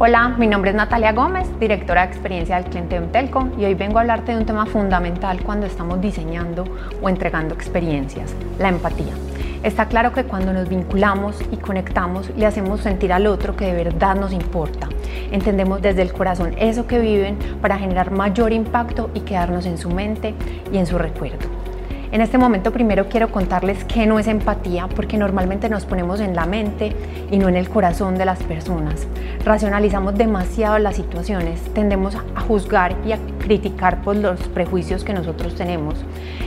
Hola, mi nombre es Natalia Gómez, directora de experiencia del cliente de Telco y hoy vengo a hablarte de un tema fundamental cuando estamos diseñando o entregando experiencias, la empatía. Está claro que cuando nos vinculamos y conectamos le hacemos sentir al otro que de verdad nos importa. Entendemos desde el corazón eso que viven para generar mayor impacto y quedarnos en su mente y en su recuerdo. En este momento primero quiero contarles qué no es empatía, porque normalmente nos ponemos en la mente y no en el corazón de las personas. Racionalizamos demasiado las situaciones, tendemos a juzgar y a criticar por los prejuicios que nosotros tenemos.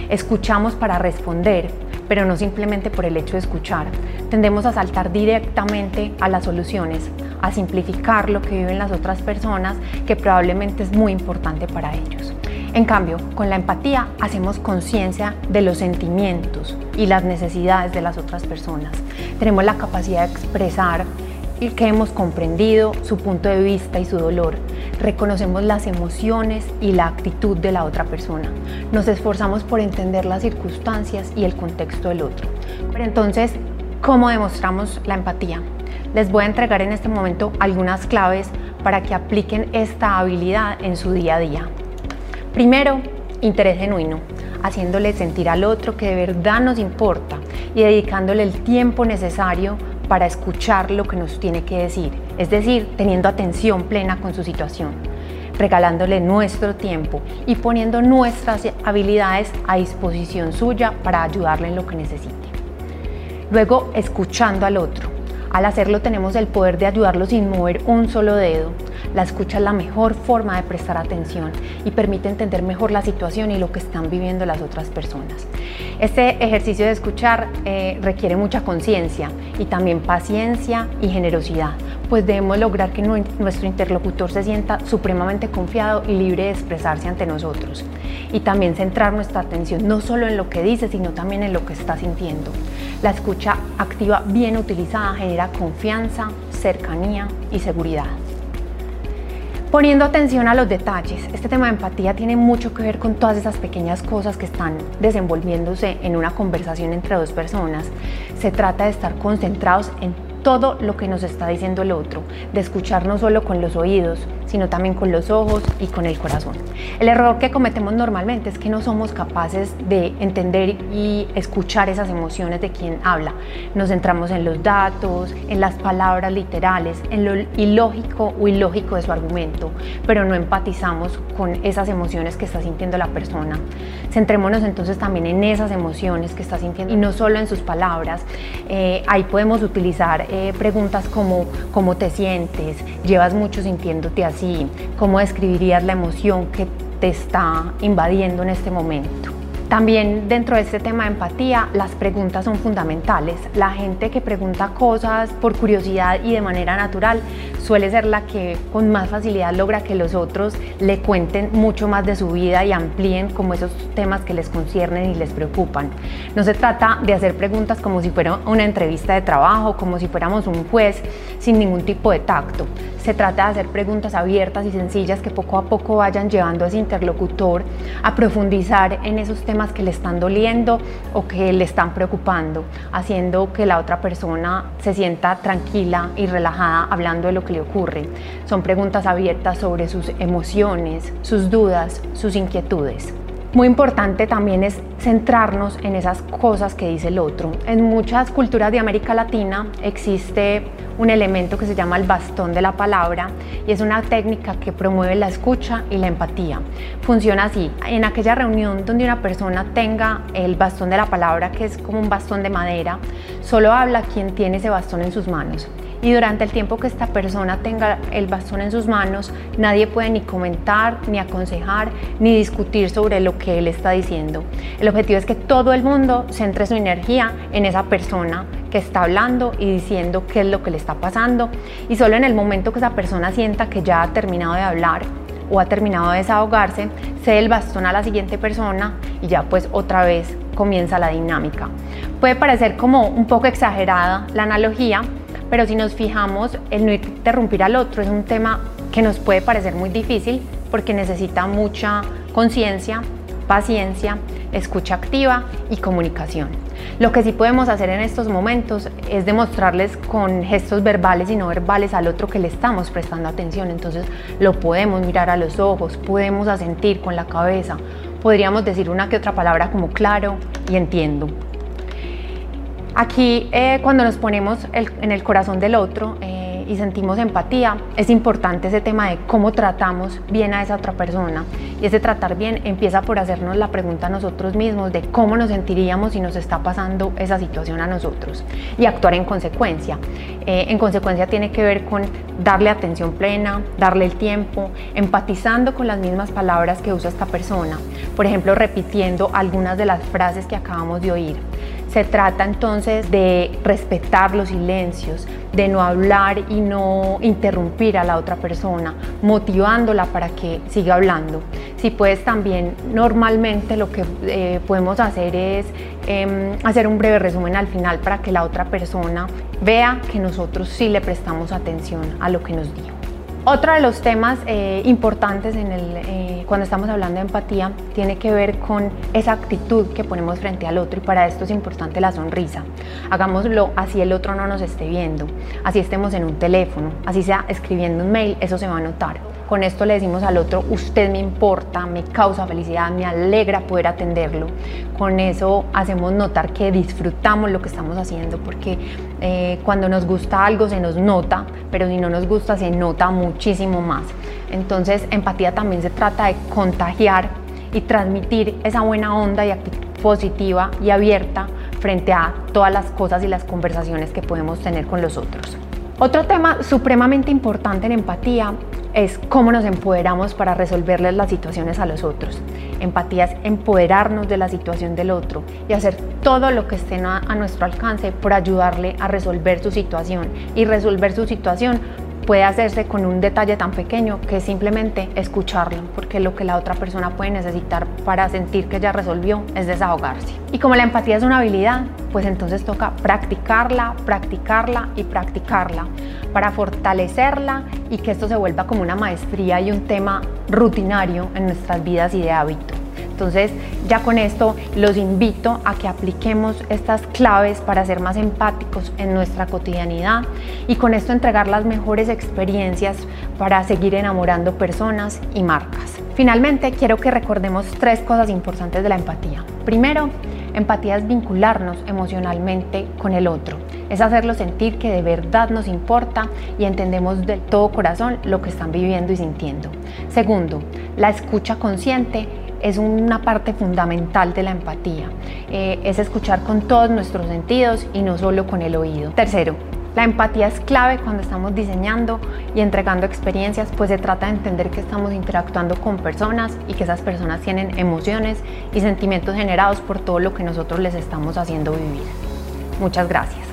Escuchamos para responder, pero no simplemente por el hecho de escuchar. Tendemos a saltar directamente a las soluciones, a simplificar lo que viven las otras personas, que probablemente es muy importante para ellos. En cambio, con la empatía hacemos conciencia de los sentimientos y las necesidades de las otras personas. Tenemos la capacidad de expresar que hemos comprendido su punto de vista y su dolor. Reconocemos las emociones y la actitud de la otra persona. Nos esforzamos por entender las circunstancias y el contexto del otro. Pero entonces, ¿cómo demostramos la empatía? Les voy a entregar en este momento algunas claves para que apliquen esta habilidad en su día a día. Primero, interés genuino, haciéndole sentir al otro que de verdad nos importa y dedicándole el tiempo necesario para escuchar lo que nos tiene que decir, es decir, teniendo atención plena con su situación, regalándole nuestro tiempo y poniendo nuestras habilidades a disposición suya para ayudarle en lo que necesite. Luego, escuchando al otro. Al hacerlo tenemos el poder de ayudarlo sin mover un solo dedo, la escucha es la mejor forma de prestar atención y permite entender mejor la situación y lo que están viviendo las otras personas. Este ejercicio de escuchar eh, requiere mucha conciencia y también paciencia y generosidad, pues debemos lograr que nuestro interlocutor se sienta supremamente confiado y libre de expresarse ante nosotros. Y también centrar nuestra atención no solo en lo que dice, sino también en lo que está sintiendo. La escucha activa bien utilizada genera confianza, cercanía y seguridad. Poniendo atención a los detalles, este tema de empatía tiene mucho que ver con todas esas pequeñas cosas que están desenvolviéndose en una conversación entre dos personas. Se trata de estar concentrados en todo lo que nos está diciendo el otro, de escuchar no solo con los oídos, sino también con los ojos y con el corazón. El error que cometemos normalmente es que no somos capaces de entender y escuchar esas emociones de quien habla. Nos centramos en los datos, en las palabras literales, en lo ilógico o ilógico de su argumento, pero no empatizamos con esas emociones que está sintiendo la persona. Centrémonos entonces también en esas emociones que está sintiendo y no solo en sus palabras. Eh, ahí podemos utilizar eh, preguntas como ¿cómo te sientes? ¿Llevas mucho sintiéndote así? ¿Cómo describirías la emoción que te está invadiendo en este momento? También dentro de este tema de empatía, las preguntas son fundamentales. La gente que pregunta cosas por curiosidad y de manera natural suele ser la que con más facilidad logra que los otros le cuenten mucho más de su vida y amplíen como esos temas que les conciernen y les preocupan. No se trata de hacer preguntas como si fuera una entrevista de trabajo, como si fuéramos un juez, sin ningún tipo de tacto. Se trata de hacer preguntas abiertas y sencillas que poco a poco vayan llevando a ese interlocutor a profundizar en esos temas que le están doliendo o que le están preocupando, haciendo que la otra persona se sienta tranquila y relajada hablando de lo que le ocurre. Son preguntas abiertas sobre sus emociones, sus dudas, sus inquietudes. Muy importante también es centrarnos en esas cosas que dice el otro. En muchas culturas de América Latina existe un elemento que se llama el bastón de la palabra y es una técnica que promueve la escucha y la empatía. Funciona así, en aquella reunión donde una persona tenga el bastón de la palabra, que es como un bastón de madera, solo habla quien tiene ese bastón en sus manos y durante el tiempo que esta persona tenga el bastón en sus manos, nadie puede ni comentar, ni aconsejar, ni discutir sobre lo que él está diciendo. El objetivo es que todo el mundo centre su energía en esa persona que está hablando y diciendo qué es lo que le está pasando y solo en el momento que esa persona sienta que ya ha terminado de hablar o ha terminado de desahogarse, cede el bastón a la siguiente persona y ya pues otra vez comienza la dinámica. Puede parecer como un poco exagerada la analogía, pero si nos fijamos, el no interrumpir al otro es un tema que nos puede parecer muy difícil porque necesita mucha conciencia, paciencia, escucha activa y comunicación. Lo que sí podemos hacer en estos momentos es demostrarles con gestos verbales y no verbales al otro que le estamos prestando atención. Entonces lo podemos mirar a los ojos, podemos asentir con la cabeza, podríamos decir una que otra palabra como claro y entiendo. Aquí eh, cuando nos ponemos en el corazón del otro, eh, y sentimos empatía, es importante ese tema de cómo tratamos bien a esa otra persona. Y ese tratar bien empieza por hacernos la pregunta a nosotros mismos de cómo nos sentiríamos si nos está pasando esa situación a nosotros y actuar en consecuencia. Eh, en consecuencia tiene que ver con darle atención plena, darle el tiempo, empatizando con las mismas palabras que usa esta persona. Por ejemplo, repitiendo algunas de las frases que acabamos de oír. Se trata entonces de respetar los silencios, de no hablar y no interrumpir a la otra persona, motivándola para que siga hablando. Si puedes también, normalmente lo que eh, podemos hacer es em, hacer un breve resumen al final para que la otra persona vea que nosotros sí le prestamos atención a lo que nos dijo. Otro de los temas eh, importantes en el, cuando estamos hablando de empatía tiene que ver con esa actitud que ponemos frente al otro y para esto es importante la sonrisa. Hagámoslo así el otro no nos esté viendo, así estemos en un teléfono, así sea escribiendo un mail, eso se va a notar. Con esto le decimos al otro, usted me importa, me causa felicidad, me alegra poder atenderlo. Con eso hacemos notar que disfrutamos lo que estamos haciendo, porque eh, cuando nos gusta algo se nos nota, pero si no nos gusta se nota muchísimo más. Entonces, empatía también se trata de contagiar y transmitir esa buena onda y actitud positiva y abierta frente a todas las cosas y las conversaciones que podemos tener con los otros. Otro tema supremamente importante en empatía es cómo nos empoderamos para resolverles las situaciones a los otros. Empatía es empoderarnos de la situación del otro y hacer todo lo que esté a, nuestro alcance por ayudarle a resolver su situación. Y resolver su situación puede hacerse con un detalle tan pequeño que es simplemente escucharlo, porque lo que la otra persona puede necesitar para sentir que ya resolvió es desahogarse. Y como la empatía es una habilidad, pues entonces toca practicarla, practicarla y practicarla para fortalecerla y que esto se vuelva como una maestría y un tema rutinario en nuestras vidas y de hábito. Entonces, ya con esto los invito a que apliquemos estas claves para ser más empáticos en nuestra cotidianidad y con esto entregar las mejores experiencias para seguir enamorando personas y marcas. Finalmente, quiero que recordemos tres cosas importantes de la empatía. Primero, empatía es vincularnos emocionalmente con el otro, es hacerlo sentir que de verdad nos importa y entendemos de todo corazón lo que están viviendo y sintiendo. Segundo, la escucha consciente es una parte fundamental de la empatía. Eh, es escuchar con todos nuestros sentidos y no solo con el oído. Tercero, la empatía es clave cuando estamos diseñando y entregando experiencias, pues se trata de entender que estamos interactuando con personas y que esas personas tienen emociones y sentimientos generados por todo lo que nosotros les estamos haciendo vivir. Muchas gracias.